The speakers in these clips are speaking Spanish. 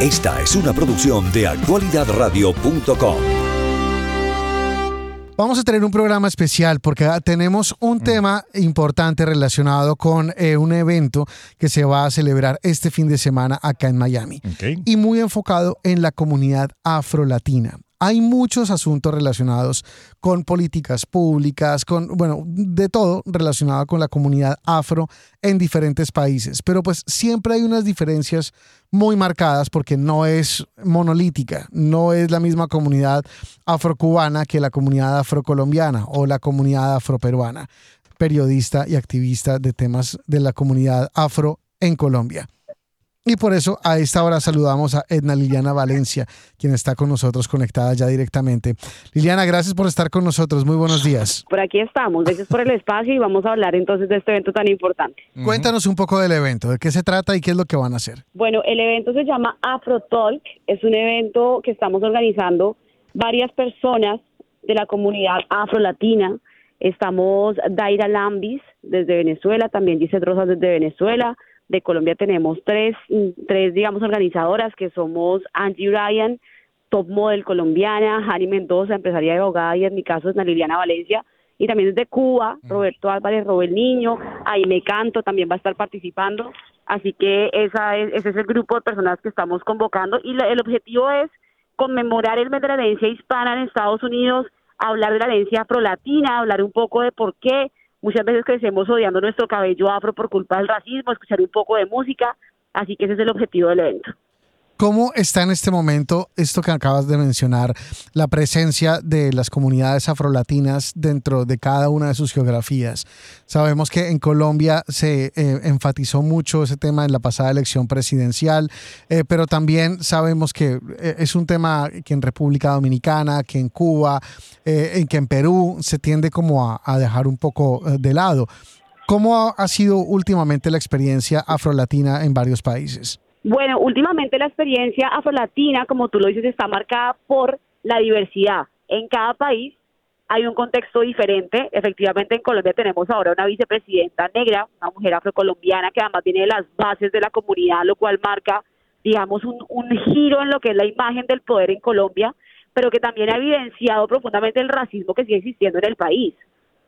Esta es una producción de actualidadradio.com. Vamos a tener un programa especial porque tenemos un tema importante relacionado con eh, un evento que se va a celebrar este fin de semana acá en Miami. Y muy enfocado en la comunidad afrolatina hay muchos asuntos relacionados con políticas públicas, con, bueno, de todo relacionado con la comunidad afro en diferentes países. Pero pues siempre hay unas diferencias muy marcadas porque no es monolítica, no es la misma comunidad afrocubana que la comunidad afrocolombiana o la comunidad afroperuana, periodista y activista de temas de la comunidad afro en Colombia. Y por eso a esta hora saludamos a Edna Liliana Valencia, quien está con nosotros conectada ya directamente. Liliana, gracias por estar con nosotros. Muy buenos días. Por aquí estamos. Gracias por el espacio y vamos a hablar entonces de este evento tan importante. Cuéntanos un poco del evento, de qué se trata y qué es lo que van a hacer. Bueno, el evento se llama Afro Talk. Es un evento que estamos organizando varias personas de la comunidad afro-latina. Estamos Daira Lambis desde Venezuela, también dice Rosas desde Venezuela de Colombia tenemos tres, tres, digamos, organizadoras que somos Angie Ryan, Top Model colombiana, Jani Mendoza, empresaria de abogada, y en mi caso es Liliana Valencia, y también desde Cuba, mm. Roberto Álvarez, Robert Niño, ahí me canto, también va a estar participando, así que esa es, ese es el grupo de personas que estamos convocando, y el objetivo es conmemorar el mes de la herencia hispana en Estados Unidos, hablar de la herencia afrolatina, hablar un poco de por qué Muchas veces crecemos odiando nuestro cabello afro por culpa del racismo, escuchar un poco de música, así que ese es el objetivo del evento. ¿Cómo está en este momento esto que acabas de mencionar, la presencia de las comunidades afrolatinas dentro de cada una de sus geografías? Sabemos que en Colombia se eh, enfatizó mucho ese tema en la pasada elección presidencial, eh, pero también sabemos que eh, es un tema que en República Dominicana, que en Cuba, que en Perú se tiende como a, a dejar un poco de lado. ¿Cómo ha sido últimamente la experiencia afrolatina en varios países? Bueno, últimamente la experiencia afrolatina, como tú lo dices, está marcada por la diversidad. En cada país hay un contexto diferente. Efectivamente, en Colombia tenemos ahora una vicepresidenta negra, una mujer afrocolombiana que además viene de las bases de la comunidad, lo cual marca, digamos, un, giro en lo que es la imagen del poder en Colombia, pero que también ha evidenciado profundamente el racismo que sigue existiendo en el país.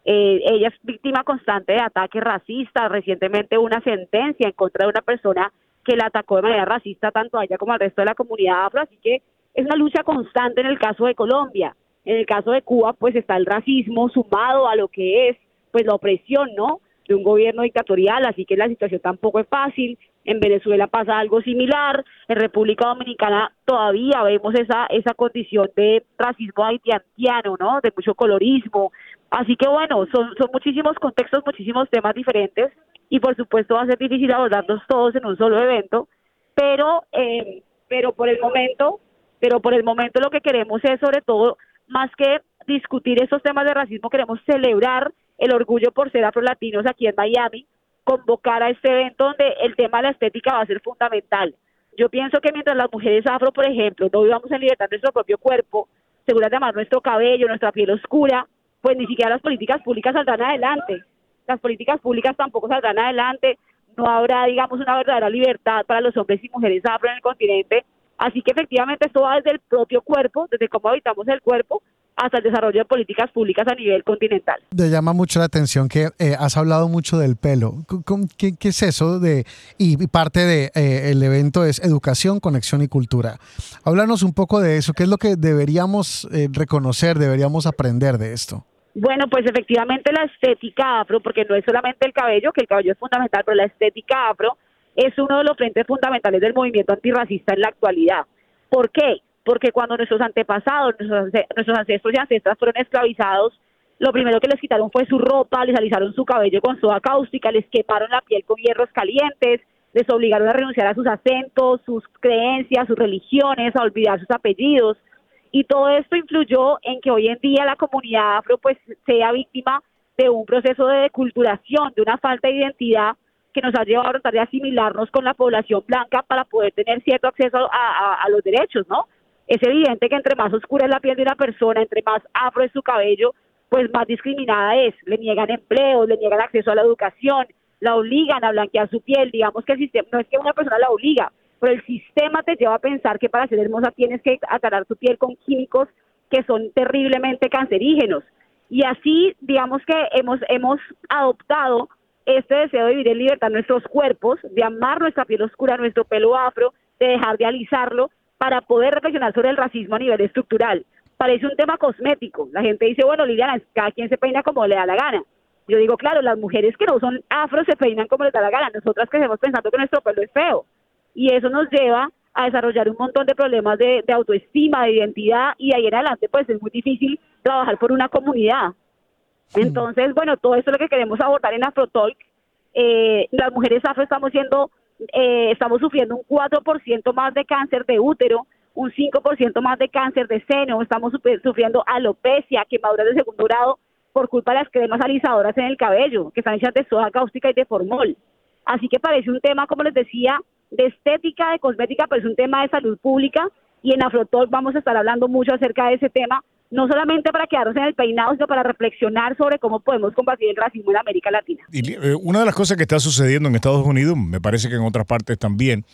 Eh, ella es víctima constante de ataques racistas, recientemente una sentencia en contra de una persona que la atacó de manera racista tanto a ella como al resto de la comunidad afro, así que es una lucha constante en el caso de Colombia. En el caso de Cuba, pues está el racismo sumado a lo que es pues la opresión, ¿no? de un gobierno dictatorial, así que la situación tampoco es fácil. En Venezuela pasa algo similar, en República Dominicana todavía vemos esa esa condición de racismo haitiano, ¿no? De mucho colorismo. Así que bueno, son son muchísimos contextos, muchísimos temas diferentes y por supuesto va a ser difícil abordarlos todos en un solo evento, pero eh, pero por el momento, pero por el momento lo que queremos es sobre todo más que discutir esos temas de racismo, queremos celebrar el orgullo por ser afrolatinos aquí en Miami, convocar a este evento donde el tema de la estética va a ser fundamental. Yo pienso que mientras las mujeres afro, por ejemplo, no vivamos en libertad nuestro propio cuerpo, seguras de nuestro cabello, nuestra piel oscura, pues ni siquiera las políticas públicas saldrán adelante las políticas públicas tampoco saldrán adelante, no habrá, digamos, una verdadera libertad para los hombres y mujeres afro en el continente. Así que efectivamente esto va desde el propio cuerpo, desde cómo habitamos el cuerpo, hasta el desarrollo de políticas públicas a nivel continental. Me llama mucho la atención que eh, has hablado mucho del pelo. ¿Qué, es eso? de Y parte del de, eh, evento es educación, conexión y cultura. Háblanos un poco de eso. ¿Qué es lo que deberíamos eh, reconocer, deberíamos aprender de esto? Bueno, pues efectivamente la estética afro, porque no es solamente el cabello, que el cabello es fundamental, pero la estética afro es uno de los frentes fundamentales del movimiento antirracista en la actualidad. ¿Por qué? Porque cuando nuestros antepasados, nuestros ancestros y ancestras fueron esclavizados, lo primero que les quitaron fue su ropa, les alisaron su cabello con soda cáustica, les quemaron la piel con hierros calientes, les obligaron a renunciar a sus acentos, sus creencias, sus religiones, a olvidar sus apellidos y todo esto influyó en que hoy en día la comunidad afro pues sea víctima de un proceso de deculturación, de una falta de identidad que nos ha llevado a tratar de asimilarnos con la población blanca para poder tener cierto acceso a, los derechos, ¿no? Es evidente que entre más oscura es la piel de una persona, entre más afro es su cabello, pues más discriminada es. Le niegan empleo, le niegan acceso a la educación, la obligan a blanquear su piel. Digamos que el sistema no es que una persona la obliga, pero el sistema te lleva a pensar que para ser hermosa tienes que atarar tu piel con químicos que son terriblemente cancerígenos. Y así, digamos que hemos, hemos adoptado este deseo de vivir en libertad nuestros cuerpos, de amar nuestra piel oscura, nuestro pelo afro, de dejar de alisarlo, para poder reflexionar sobre el racismo a nivel estructural. Parece un tema cosmético. La gente dice, bueno, Liliana, cada quien se peina como le da la gana. Yo digo, claro, las mujeres que no son afro se peinan como les da la gana. Nosotras que estamos pensando que nuestro pelo es feo. Y eso nos lleva a desarrollar un montón de problemas de, autoestima, de identidad, y ahí en adelante pues es muy difícil trabajar por una comunidad. Entonces, bueno, todo eso es lo que queremos abordar en AfroTalk. Eh, las mujeres afro estamos siendo, eh, estamos sufriendo un 4% más de cáncer de útero, un 5% más de cáncer de seno, estamos sufriendo alopecia, quemaduras de segundo grado por culpa de las cremas alisadoras en el cabello, que están hechas de soja cáustica y de formol. Así que parece un tema, como les decía, de estética, de cosmética, pero es un tema de salud pública y en Afrotalk vamos a estar hablando mucho acerca de ese tema no solamente para quedarnos en el peinado, sino para reflexionar sobre cómo podemos combatir el racismo en América Latina. Y eh, una de las cosas que está sucediendo en Estados Unidos, me parece que en otras partes también,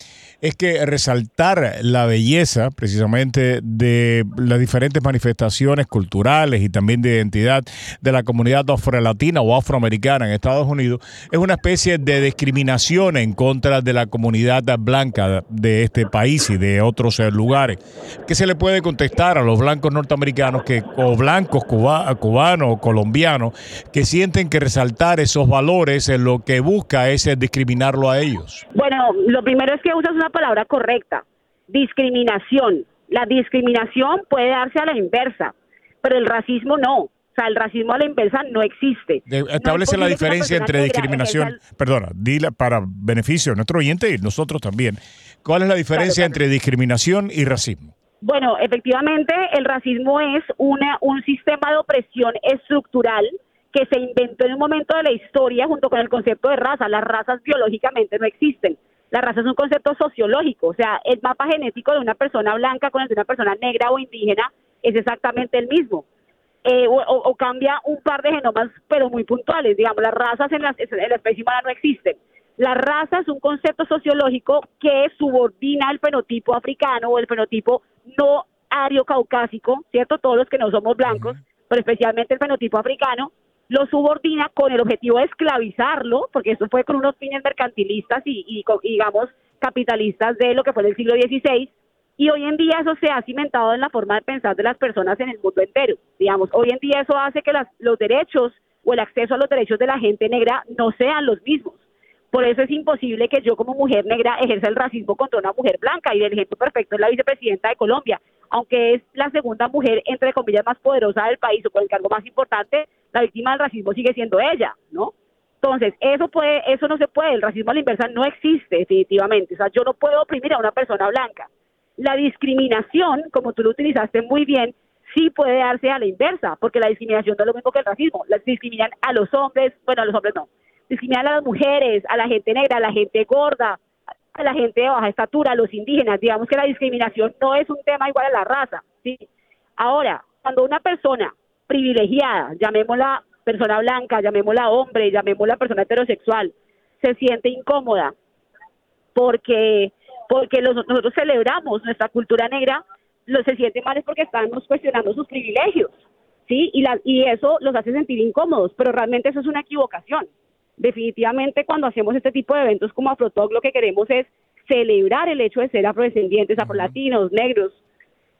es que resaltar la belleza precisamente de las diferentes manifestaciones culturales y también de identidad de la comunidad afrolatina o afroamericana en Estados Unidos es una especie de discriminación en contra de la comunidad blanca de este país y de otros eh, lugares. ¿Qué se le puede contestar a los blancos norteamericanos que, o blancos cubanos o colombianos que sienten que resaltar esos valores en lo que busca es discriminarlo a ellos? Bueno, lo primero es que usas una palabra correcta, discriminación. La discriminación puede darse a la inversa, pero el racismo no. O sea, el racismo a la inversa no existe. establece la diferencia entre discriminación, perdona, dile para beneficio de nuestro oyente y nosotros también. ¿Cuál es la diferencia entre discriminación y racismo? Bueno, efectivamente, el racismo es una, un sistema de opresión estructural que se inventó en un momento de la historia junto con el concepto de raza. Las razas biológicamente no existen. La raza es un concepto sociológico, o sea, el mapa genético de una persona blanca con el de una persona negra o indígena es exactamente el mismo. Eh, o, cambia un par de genomas, pero muy puntuales. Digamos, las razas en la, en la especie humana no existen. La raza es un concepto sociológico que subordina el fenotipo africano o el fenotipo no ario caucásico, ¿cierto? Todos los que no somos blancos, pero especialmente el fenotipo africano, lo subordina con el objetivo de esclavizarlo, porque eso fue con unos fines mercantilistas y, digamos, capitalistas de lo que fue en el siglo XVI, y hoy en día eso se ha cimentado en la forma de pensar de las personas en el mundo entero. Digamos, hoy en día eso hace que los derechos o el acceso a los derechos de la gente negra no sean los mismos. Por eso es imposible que yo como mujer negra ejerza el racismo contra una mujer blanca y el ejemplo perfecto es la vicepresidenta de Colombia. Aunque es la segunda mujer, entre comillas, más poderosa del país o con el cargo más importante, la víctima del racismo sigue siendo ella, ¿no? Entonces, eso puede, eso no se puede, el racismo a la inversa no existe definitivamente. O sea, yo no puedo oprimir a una persona blanca. La discriminación, como tú lo utilizaste muy bien, sí puede darse a la inversa, porque la discriminación no es lo mismo que el racismo. Las discriminan a los hombres, bueno, a los hombres no, discriminar a las mujeres, a la gente negra, a la gente gorda, a la gente de baja estatura, a los indígenas. Digamos que la discriminación no es un tema igual a la raza. ¿sí? Ahora, cuando una persona privilegiada, llamémosla persona blanca, llamémosla hombre, llamémosla persona heterosexual, se siente incómoda porque porque nosotros celebramos nuestra cultura negra, lo se siente mal es porque estamos cuestionando sus privilegios, ¿sí? Y, la, y eso los hace sentir incómodos, pero realmente eso es una equivocación definitivamente cuando hacemos este tipo de eventos como Afrotalk lo que queremos es celebrar el hecho de ser afrodescendientes, afrolatinos, negros,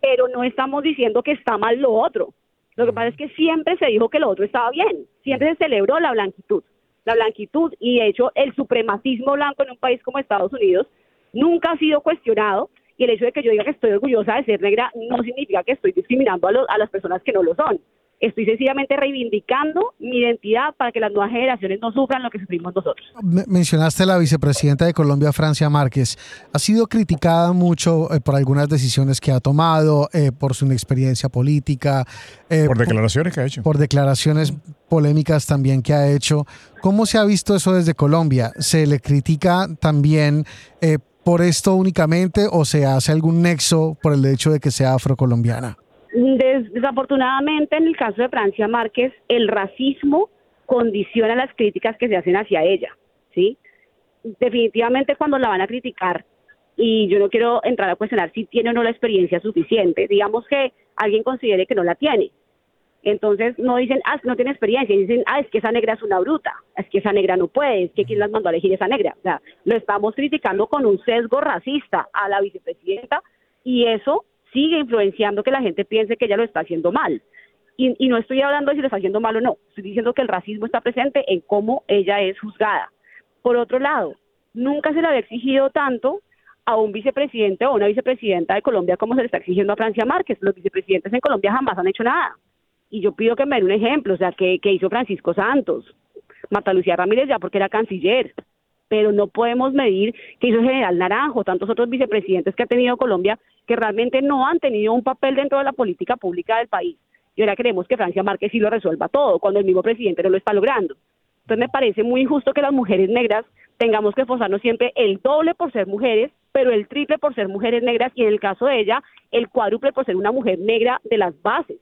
pero no estamos diciendo que está mal lo otro. Lo que pasa es que siempre se dijo que lo otro estaba bien, siempre se celebró la blanquitud, la blanquitud y de hecho el supremacismo blanco en un país como Estados Unidos nunca ha sido cuestionado y el hecho de que yo diga que estoy orgullosa de ser negra no significa que estoy discriminando a, a las personas que no lo son. Estoy sencillamente reivindicando mi identidad para que las nuevas generaciones no sufran lo que sufrimos nosotros. Mencionaste a la vicepresidenta de Colombia, Francia Márquez. Ha sido criticada mucho eh, por algunas decisiones que ha tomado, eh, por su inexperiencia política. Eh, por declaraciones que ha hecho. Por declaraciones polémicas también que ha hecho. ¿Cómo se ha visto eso desde Colombia? ¿Se le critica también por esto únicamente o se hace algún nexo por el hecho de que sea afrocolombiana? Desafortunadamente, en el caso de Francia Márquez, el racismo condiciona las críticas que se hacen hacia ella, ¿sí? Definitivamente cuando la van a criticar y yo no quiero entrar a cuestionar si tiene o no la experiencia suficiente. Digamos que alguien considere que no la tiene. Entonces no dicen, ah, no tiene experiencia, dicen, ah, es que esa negra es una bruta, es que esa negra no puede, es que quién las mandó a elegir esa negra. O sea, lo estamos criticando con un sesgo racista a la vicepresidenta y eso sigue influenciando que la gente piense que ella lo está haciendo mal. Y, y no estoy hablando de si lo está haciendo mal o no, estoy diciendo que el racismo está presente en cómo ella es juzgada. Por otro lado, nunca se le había exigido tanto a un vicepresidente o una vicepresidenta de Colombia como se le está exigiendo a Francia Márquez. Los vicepresidentes en Colombia jamás han hecho nada. Y yo pido que me den un ejemplo, o sea, que, hizo Francisco Santos, Marta Lucía Ramírez ya porque era canciller, pero no podemos medir que hizo el general Naranjo, tantos otros vicepresidentes que ha tenido Colombia que realmente no han tenido un papel dentro de la política pública del país. Y ahora queremos que Francia Márquez sí lo resuelva todo, cuando el mismo presidente no lo está logrando. Entonces me parece muy injusto que las mujeres negras tengamos que esforzarnos siempre el doble por ser mujeres, pero el triple por ser mujeres negras y en el caso de ella el cuádruple por ser una mujer negra de las bases.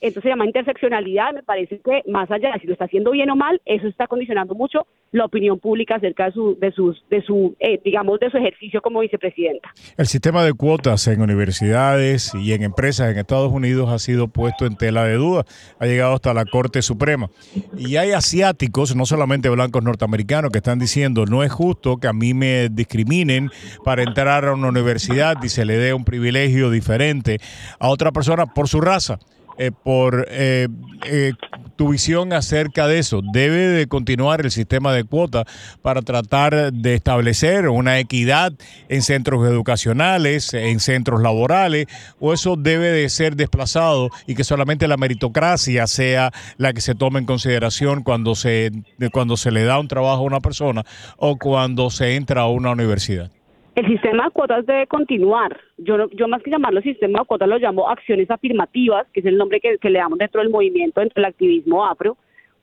Entonces se llama interseccionalidad, me parece que más allá de si lo está haciendo bien o mal, eso está condicionando mucho la opinión pública acerca de su, de sus, de su, eh, digamos, de su ejercicio como vicepresidenta. El sistema de cuotas en universidades y en empresas en Estados Unidos ha sido puesto en tela de duda, ha llegado hasta la Corte Suprema. Y hay asiáticos, no solamente blancos norteamericanos, que están diciendo, no es justo que a mí me discriminen para entrar a una universidad y se le dé un privilegio diferente a otra persona por su raza. Eh, por eh, eh, tu visión acerca de eso. ¿Debe de continuar el sistema de cuotas para tratar de establecer una equidad en centros educacionales, en centros laborales, o eso debe de ser desplazado y que solamente la meritocracia sea la que se tome en consideración cuando se, cuando se le da un trabajo a una persona o cuando se entra a una universidad? El sistema de cuotas debe continuar. Yo, yo más que llamarlo sistema de cuotas lo llamo acciones afirmativas, que es el nombre que, le damos dentro del movimiento, dentro del activismo afro,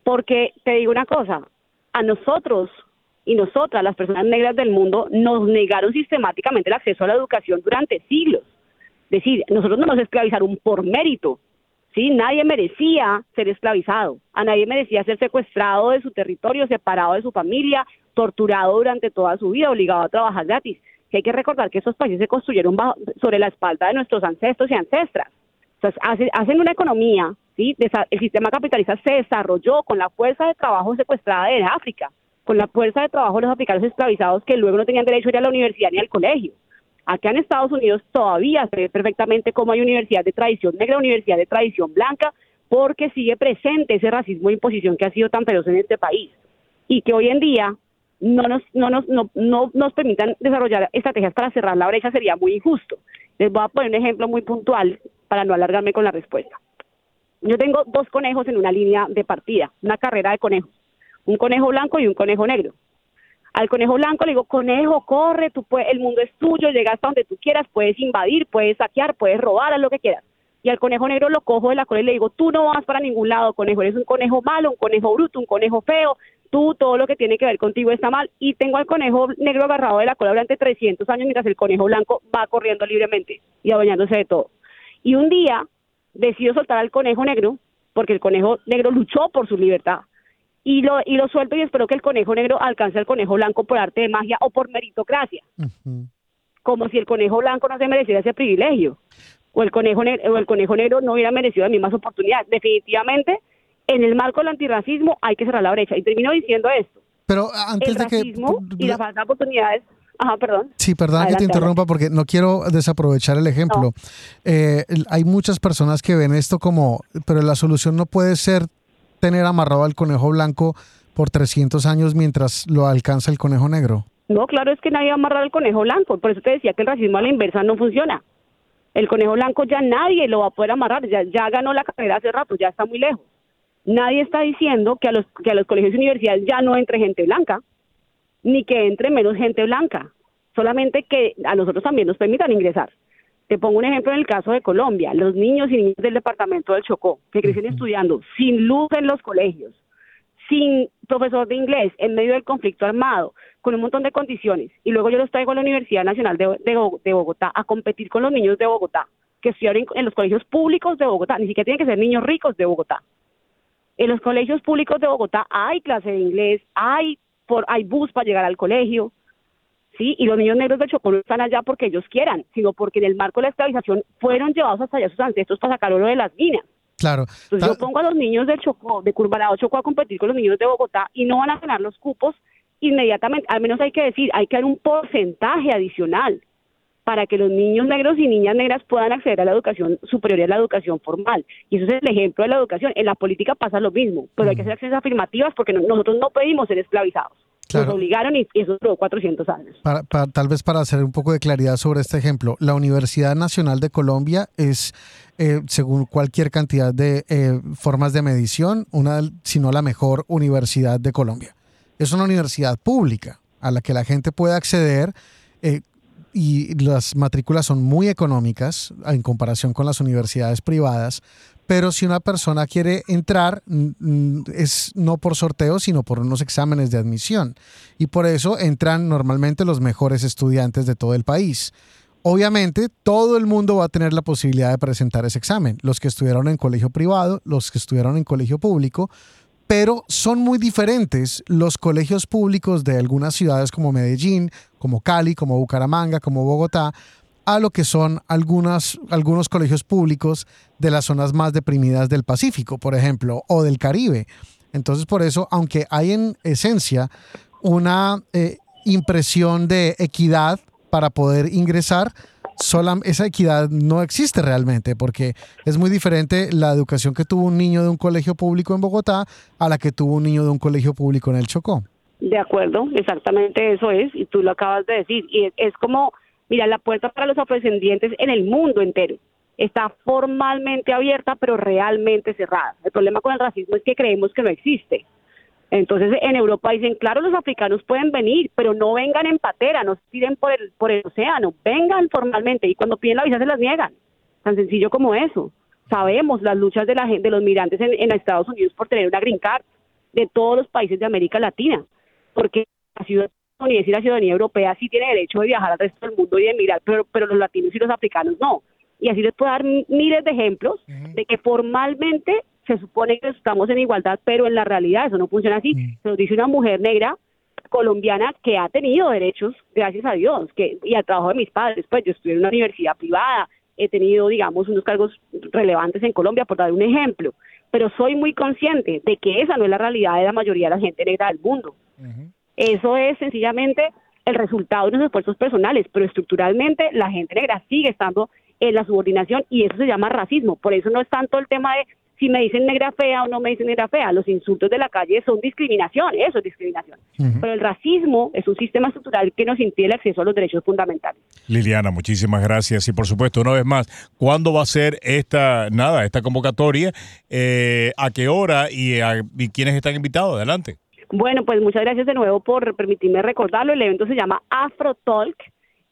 porque te digo una cosa, a nosotros y nosotras, las personas negras del mundo, nos negaron sistemáticamente el acceso a la educación durante siglos. Es decir, nosotros no nos esclavizaron por mérito, ¿sí? Nadie merecía ser esclavizado, a nadie merecía ser secuestrado de su territorio, separado de su familia, torturado durante toda su vida, obligado a trabajar gratis que hay que recordar que esos países se construyeron sobre la espalda de nuestros ancestros y ancestras. Hacen una economía, ¿sí? el sistema capitalista se desarrolló con la fuerza de trabajo secuestrada de África, con la fuerza de trabajo de los africanos esclavizados que luego no tenían derecho a ir a la universidad ni al colegio. Acá en Estados Unidos todavía se ve perfectamente cómo hay universidad de tradición negra, universidad de tradición blanca, porque sigue presente ese racismo e imposición que ha sido tan feroz en este país. Y que hoy en día no nos, no nos, no, no nos permitan desarrollar estrategias para cerrar la brecha sería muy injusto. Les voy a poner un ejemplo muy puntual para no alargarme con la respuesta. Yo tengo dos conejos en una línea de partida, una carrera de conejos, un conejo blanco y un conejo negro. Al conejo blanco le digo, conejo, corre, tú puedes, el mundo es tuyo, llega hasta donde tú quieras, puedes invadir, puedes saquear, puedes robar, haz lo que quieras. Y al conejo negro lo cojo de la cola y le digo, tú no vas para ningún lado, conejo, eres un conejo malo, un conejo bruto, un conejo feo, tú todo lo que tiene que ver contigo está mal y tengo al conejo negro agarrado de la cola durante 300 años mientras el conejo blanco va corriendo libremente y adueñándose de todo. Y un día decido soltar al conejo negro porque el conejo negro luchó por su libertad y lo, y lo suelto y espero que el conejo negro alcance al conejo blanco por arte de magia o por meritocracia. Como si el conejo blanco no se mereciera ese privilegio o el conejo o el conejo negro no hubiera merecido las mismas oportunidades. Definitivamente en el marco del antirracismo hay que cerrar la brecha. Y termino diciendo esto. Pero antes el de racismo y la falta de oportunidades Ajá, perdón. Sí, perdón que te interrumpa porque no quiero desaprovechar el ejemplo. Eh, hay muchas personas que ven esto como, pero la solución no puede ser tener amarrado al conejo blanco por 300 años mientras lo alcanza el conejo negro. No, claro, es que nadie va a amarrar al conejo blanco. Por eso te decía que el racismo a la inversa no funciona. El conejo blanco ya nadie lo va a poder amarrar. Ya, ya ganó la carrera hace rato, ya está muy lejos. Nadie está diciendo que a los, que a los colegios y universidades ya no entre gente blanca, ni que entre menos gente blanca, solamente que a nosotros también nos permitan ingresar. Te pongo un ejemplo en el caso de Colombia, los niños y niñas del departamento del Chocó, que crecen estudiando sin luz en los colegios, sin profesor de inglés, en medio del conflicto armado, con un montón de condiciones, y luego yo los traigo a la Universidad Nacional de, de, Bogotá a competir con los niños de Bogotá, que estudiaron en los colegios públicos de Bogotá, ni siquiera tienen que ser niños ricos de Bogotá. En los colegios públicos de Bogotá hay clase de inglés, hay, por, hay bus para llegar al colegio. ¿sí? Y los niños negros del Chocó no están allá porque ellos quieran, sino porque en el marco de la esclavización fueron llevados hasta allá sus ancestros para sacar oro de las minas. Claro. Entonces yo pongo a los niños del Chocó, de Curvarado Chocó a competir con los niños de Bogotá y no van a ganar los cupos inmediatamente. Al menos hay que decir, hay que dar un porcentaje adicional para que los niños negros y niñas negras puedan acceder a la educación superior y a la educación formal. Y eso es el ejemplo de la educación. En la política pasa lo mismo, pero hay que hacer acciones afirmativas porque nosotros no pedimos ser esclavizados. Nos obligaron y eso duró 400 años. tal vez para hacer un poco de claridad sobre este ejemplo, la Universidad Nacional de Colombia es, eh, según cualquier cantidad de eh, formas de medición, una, sino la mejor universidad de Colombia. Es una universidad pública a la que la gente puede acceder eh, y las matrículas son muy económicas en comparación con las universidades privadas, pero si una persona quiere entrar es no por sorteo, sino por unos exámenes de admisión. Y por eso entran normalmente los mejores estudiantes de todo el país. Obviamente, todo el mundo va a tener la posibilidad de presentar ese examen. Los que estudiaron en colegio privado, los que estudiaron en colegio público, pero son muy diferentes los colegios públicos de algunas ciudades como Medellín, como Cali, como Bucaramanga, como Bogotá, a lo que son algunos colegios públicos de las zonas más deprimidas del Pacífico, por ejemplo, o del Caribe. Entonces, por eso, aunque hay en esencia una eh, impresión de equidad para poder ingresar, sola, esa equidad no existe realmente, porque es muy diferente la educación que tuvo un niño de un colegio público en Bogotá a la que tuvo un niño de un colegio público en el Chocó. De acuerdo, exactamente eso es, y tú lo acabas de decir, y es, como, mira, la puerta para los afrodescendientes en el mundo entero está formalmente abierta, pero realmente cerrada. El problema con el racismo es que creemos que no existe. Entonces en Europa dicen, claro, los africanos pueden venir, pero no vengan en patera, no tiren por el, por el océano, vengan formalmente y cuando piden la visa se las niegan. Tan sencillo como eso. Sabemos las luchas de, la, de los migrantes en, en Estados Unidos por tener una green card de todos los países de América Latina, porque la ciudadanía y la ciudadanía europea sí tiene derecho de viajar al resto del mundo y de emigrar, pero, pero los latinos y los africanos no. Y así les puedo dar miles de ejemplos de que formalmente se supone que estamos en igualdad, pero en la realidad eso no funciona así. Mm. Se nos dice una mujer negra colombiana que ha tenido derechos, gracias a Dios, que y al trabajo de mis padres, pues yo estudié en una universidad privada, he tenido, digamos, unos cargos relevantes en Colombia, por dar un ejemplo, pero soy muy consciente de que esa no es la realidad de la mayoría de la gente negra del mundo. Eso es sencillamente el resultado de unos esfuerzos personales, pero estructuralmente la gente negra sigue estando en la subordinación y eso se llama racismo. Por eso no es tanto el tema de si me dicen negra fea o no me dicen negra fea. Los insultos de la calle son discriminación, eso es discriminación. Pero el racismo es un sistema estructural que nos impide el acceso a los derechos fundamentales. Liliana, muchísimas gracias. Y por supuesto, una vez más, ¿cuándo va a ser esta, nada, esta convocatoria? Eh, ¿A qué hora y, y quiénes están invitados? Adelante. Bueno, pues muchas gracias de nuevo por permitirme recordarlo. El evento se llama Afro Talk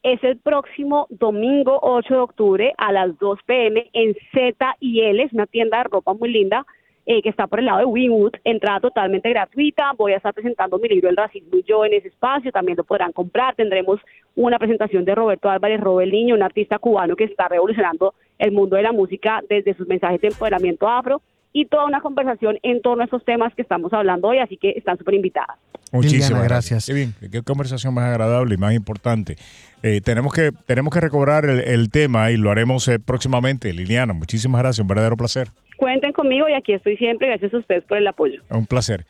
es el próximo domingo 8 de octubre a las 2 pm en Z y L, es una tienda de ropa muy linda eh, que está por el lado de Winwood, entrada totalmente gratuita, voy a estar presentando mi libro El racismo y yo en ese espacio, también lo podrán comprar, tendremos una presentación de Roberto Álvarez Robel Niño, un artista cubano que está revolucionando el mundo de la música desde sus mensajes de empoderamiento afro y toda una conversación en torno a esos temas que estamos hablando hoy, así que están súper invitadas. Muchísimas gracias. Qué bien, qué conversación más agradable y más importante. Eh, tenemos, que, tenemos que recobrar el, tema y lo haremos eh, próximamente. Liliana, muchísimas gracias, un verdadero placer. Cuenten conmigo y aquí estoy siempre. Gracias a ustedes por el apoyo. Un placer.